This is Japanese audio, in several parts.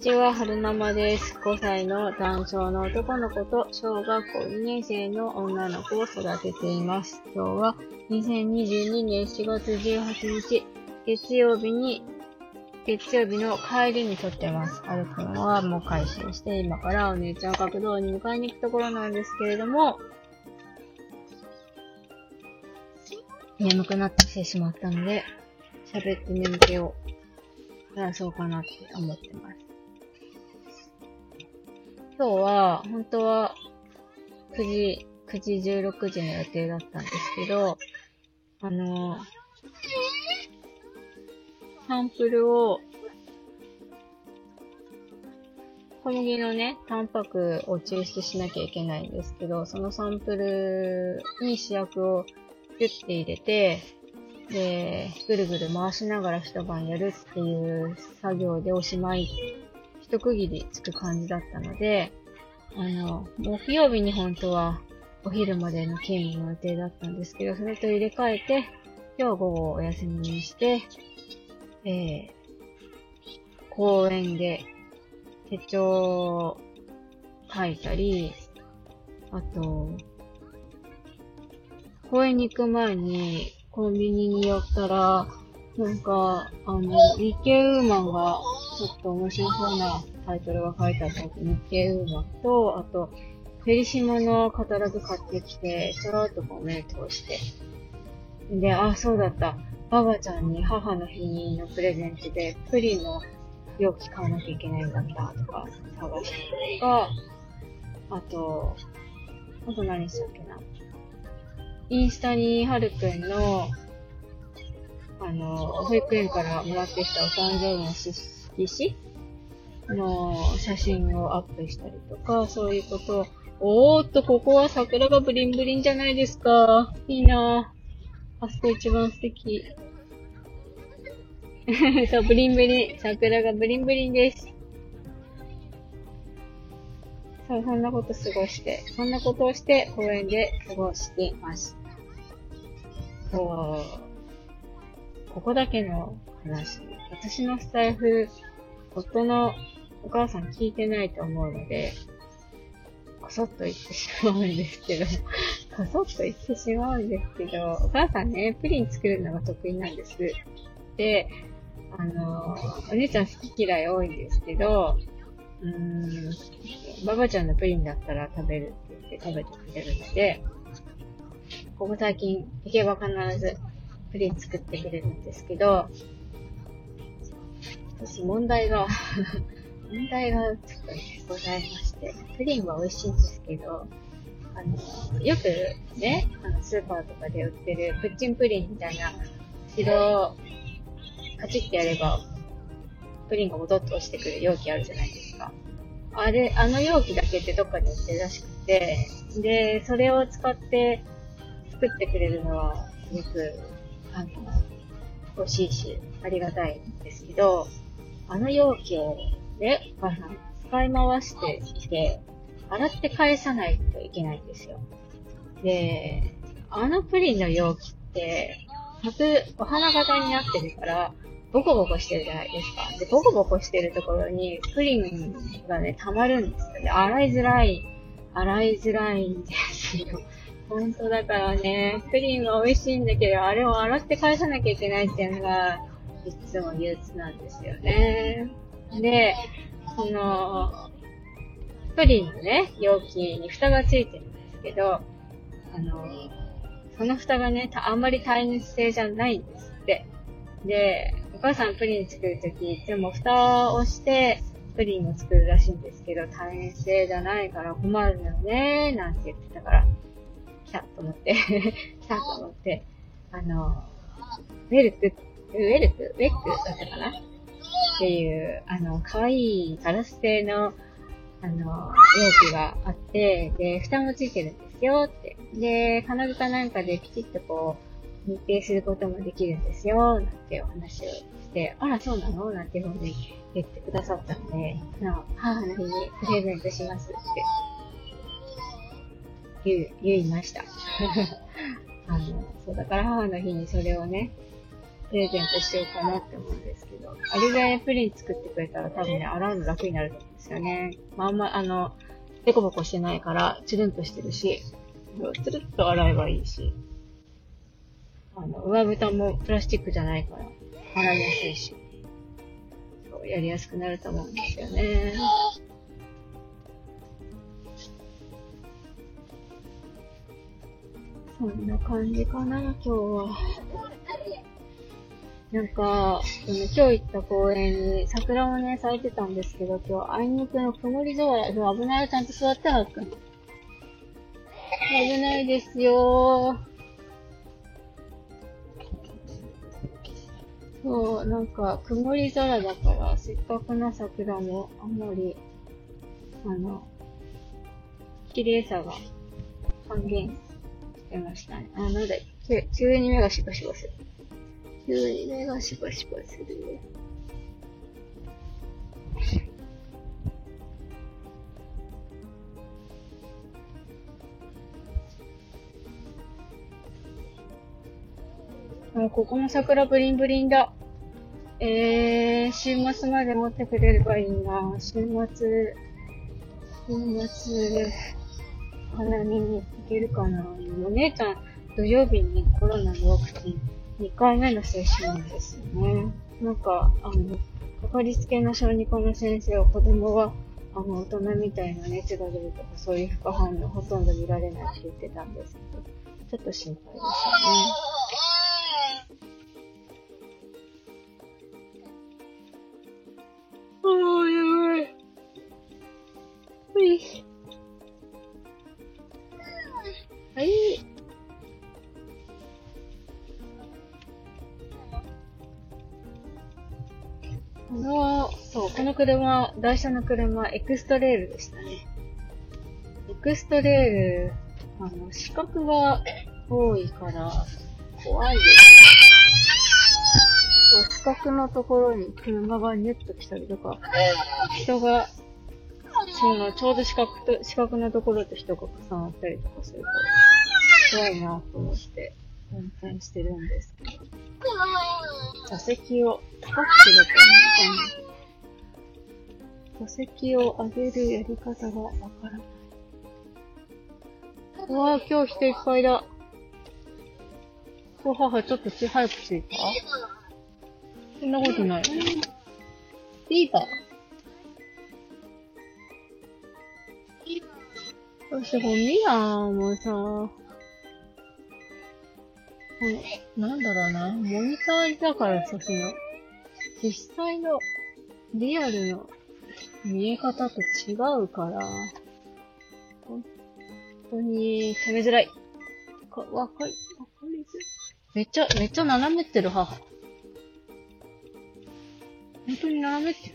ちは、春生です。5歳の男性の男の子と小学校2年生の女の子を育てています。今日は2022年4月18日、月曜日に、月曜日の帰りに撮ってます。はるくんはもう改心して、今からお姉ちゃんを学童に迎えに行くところなんですけれども、眠くなってきてしまったので、喋って眠気を話そうかなって思ってます。今日は、本当は9時、9時16時の予定だったんですけど、あの、サンプルを、小麦のね、タンパクを抽出しなきゃいけないんですけど、そのサンプルに試薬をギュッて入れて、で、ぐるぐる回しながら一晩やるっていう作業でおしまい、一区切りつく感じだったので、あの、木曜日に本当はお昼までの勤務の予定だったんですけど、それと入れ替えて、今日午後お休みにして、えー、公園で手帳を書いたり、あと、公園に行く前にコンビニに寄ったら、なんか、あの、日経ウーマンが、ちょっと面白そうなタイトルが書いてあった日経ウーマンと、あと、フェリシモのカタログ買ってきて、ちょろっとこう目通して。で、あ、そうだった。ババちゃんに母の日のプレゼントで、プリンの容器買わなきゃいけないんだったとか、探したりとか、あと、あと何したっけな。インスタにはるくんの、あの、保育園からもらってきたお誕生日の紙の写真をアップしたりとか、そういうことを、おーっと、ここは桜がブリンブリンじゃないですか。いいなぁ。あそこ一番素敵。そう、ブリンブリン。桜がブリンブリンです。そう、そんなこと過ごして、そんなことをして公園で過ごしています。そう、ここだけの話。私のスタイフ、夫のお母さん聞いてないと思うので、こそっと言ってしまうんですけど、こそっと言ってしまうんですけど、お母さんね、プリン作るのが得意なんです。で、あの、お姉ちゃん好き嫌い多いんですけど、うーん、ばばちゃんのプリンだったら食べるって言って食べてくれるので、ここ最近行けば必ずプリン作ってくれるんですけど、私問題が 問題がちょっとね、ございまして、プリンは美味しいんですけど、あの、よくね、あの、スーパーとかで売ってるプッチンプリンみたいな、白、カチッてやれば、プリンが戻って落ちてくる容器あるじゃないですか。あれ、あの容器だけってどっかに売ってるらしくて、で、それを使って作ってくれるのは、すごく、あの、欲しいし、ありがたいんですけど、あの容器をね、お母さん、使い回してきて、洗って返さないといけないんですよ。で、あのプリンの容器って、お花形になってるから、ボコボコしてるじゃないですか。で、ボコボコしてるところにプリンがね、溜まるんですよね。洗いづらい、洗いづらいんですよ。本当だからね、プリンは美味しいんだけど、あれを洗って返さなきゃいけないっていうのが、いつも憂鬱なんですよね。で、その、プリンのね、容器に蓋がついてるんですけど、あの、その蓋がね、あんまり耐熱性じゃないんですって。で、お母さんプリン作るとき、いつも蓋をして、プリンを作るらしいんですけど、耐熱性じゃないから困るのよね、なんて言ってたから、来たと思って、来たと思って、あの、ウェルクっ、ウェルクウェックだったかな？っていう、あの、可愛いガラス製の、あの、容器があって、で、蓋もついてるんですよって。で、金具かなんかでピチッとこう、密閉することもできるんですよ、なんてお話をして、あら、そうなの？なんていうふうに言ってくださったので、な母の日にプレゼントしますって言、言いました。あの、そう、だから母の日にそれをね、プレゼントしようかなって思うんですけど、あれでプリン作ってくれたら多分ね、洗うの楽になると思うんですよね。まああんま、あの、デコボコしてないから、チルンとしてるし、つるっと洗えばいいし、あの、上蓋もプラスチックじゃないから、洗いやすいし、そうやりやすくなると思うんですよね。そんな感じかな、今日は。なんか、今日行った公園に桜もね、咲いてたんですけど、今日あいにくの曇り空、でも危ないよ、ちゃんと座ってはっくん。危ないですよそう、なんか、曇り空だから、せっかくの桜もあんまり、あの、綺麗さが半減してましたね。あ、なんだ、急に目がシバシバする。急に目がシバシバする。あ、ここも桜ブリンブリンだ。えー、週末まで持ってくれればいいな。週末、週末、花見に行けるかな。お姉ちゃん、土曜日にコロナのワクチン2回目の接種なんですよね。なんか、あの、かかりつけの小児科の先生は子供は、あの、大人みたいな熱が出るとか、そういう副反応ほとんど見られないって言ってたんですけど、ちょっと心配ですよね。そう、この車、台車の車、エクストレールでしたね。エクストレール、あの、死角が多いから、怖いです。こう、四角のところに車がニュッと来たりとか、人が、その、ちょうど四角と、四角のところと人が重なったりとかすると、怖いなと思って運転してるんですけど。座席を高くするといいかな。座席を上げるやり方がわからない。うわぁ、今日人いっぱいだ。う母ちょっと血早くついた？そんなことない。ビーバー？そしてゴミやん、もうさ。なんだろうな、モニターだからさ、その、実際のリアルの見え方と違うから、本当に食べづらい。か、わかり、わかりづらい。めっちゃ、めっちゃ斜めってる母。本当に斜めってる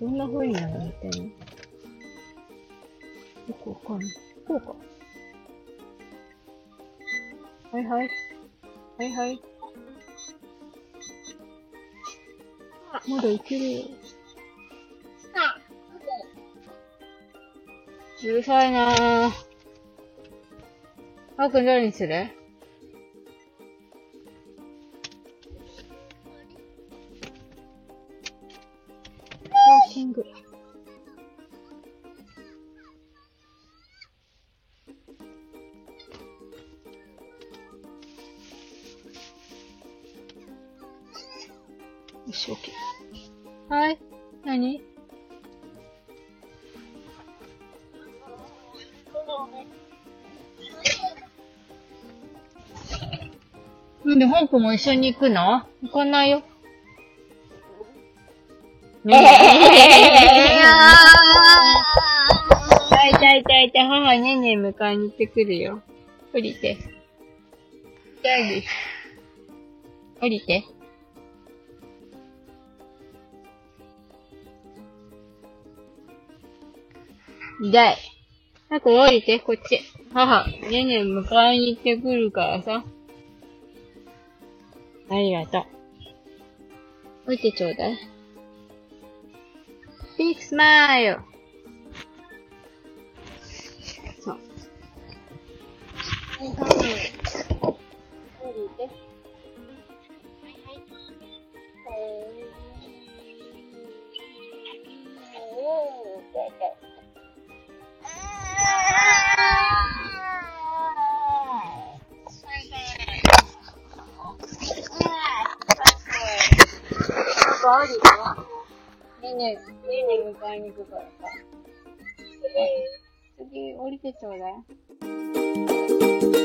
どんな風に斜めてんの？よくわかんない。こうか。はいはい。はいはい。まだいけるよ。うるさいなぁ。あーくん誰にする？し、OK。はい。何？なんで、本校も一緒に行くの？行かないよ。ねえ。いたいたいた、母ねね迎えに行ってくるよ。降りて。降りて。痛い。早く降りて、こっち。母、ねね迎えに行ってくるからさ。ありがとう。降りてちょうだい。ピックスマイルそう。あるよ。ねえねえ、ねえねえ迎えに行くからさ。次降りてちょうだい。